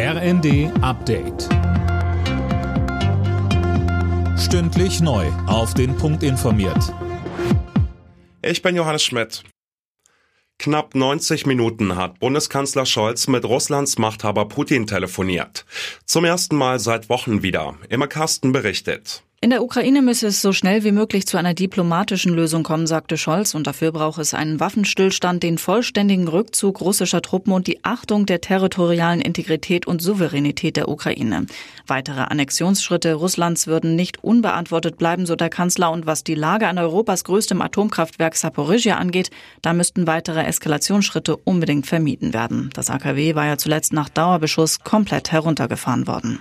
RND Update. Stündlich neu. Auf den Punkt informiert. Ich bin Johannes Schmidt. Knapp 90 Minuten hat Bundeskanzler Scholz mit Russlands Machthaber Putin telefoniert. Zum ersten Mal seit Wochen wieder. Immer Carsten berichtet. In der Ukraine müsse es so schnell wie möglich zu einer diplomatischen Lösung kommen, sagte Scholz, und dafür brauche es einen Waffenstillstand, den vollständigen Rückzug russischer Truppen und die Achtung der territorialen Integrität und Souveränität der Ukraine. Weitere Annexionsschritte Russlands würden nicht unbeantwortet bleiben, so der Kanzler, und was die Lage an Europas größtem Atomkraftwerk Saporizhia angeht, da müssten weitere Eskalationsschritte unbedingt vermieden werden. Das AKW war ja zuletzt nach Dauerbeschuss komplett heruntergefahren worden.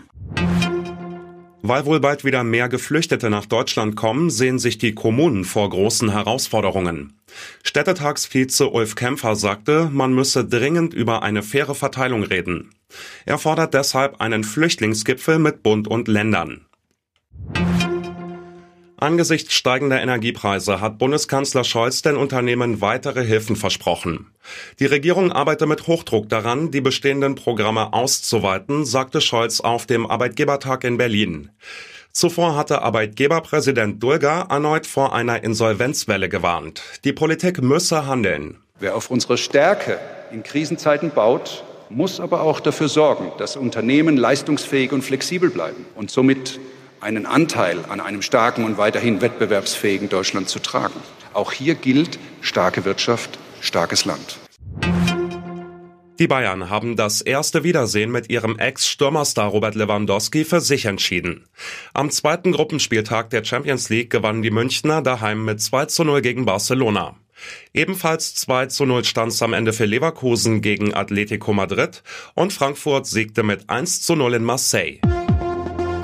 Weil wohl bald wieder mehr Geflüchtete nach Deutschland kommen, sehen sich die Kommunen vor großen Herausforderungen. Städtetagsvize Ulf Kämpfer sagte, man müsse dringend über eine faire Verteilung reden. Er fordert deshalb einen Flüchtlingsgipfel mit Bund und Ländern. Angesichts steigender Energiepreise hat Bundeskanzler Scholz den Unternehmen weitere Hilfen versprochen. Die Regierung arbeite mit Hochdruck daran, die bestehenden Programme auszuweiten, sagte Scholz auf dem Arbeitgebertag in Berlin. Zuvor hatte Arbeitgeberpräsident Dulger erneut vor einer Insolvenzwelle gewarnt. Die Politik müsse handeln. Wer auf unsere Stärke in Krisenzeiten baut, muss aber auch dafür sorgen, dass Unternehmen leistungsfähig und flexibel bleiben und somit einen Anteil an einem starken und weiterhin wettbewerbsfähigen Deutschland zu tragen. Auch hier gilt starke Wirtschaft, starkes Land. Die Bayern haben das erste Wiedersehen mit ihrem Ex-Stürmerstar Robert Lewandowski für sich entschieden. Am zweiten Gruppenspieltag der Champions League gewannen die Münchner daheim mit 2 zu 0 gegen Barcelona. Ebenfalls 2 zu 0 stand es am Ende für Leverkusen gegen Atletico Madrid und Frankfurt siegte mit 1 zu 0 in Marseille.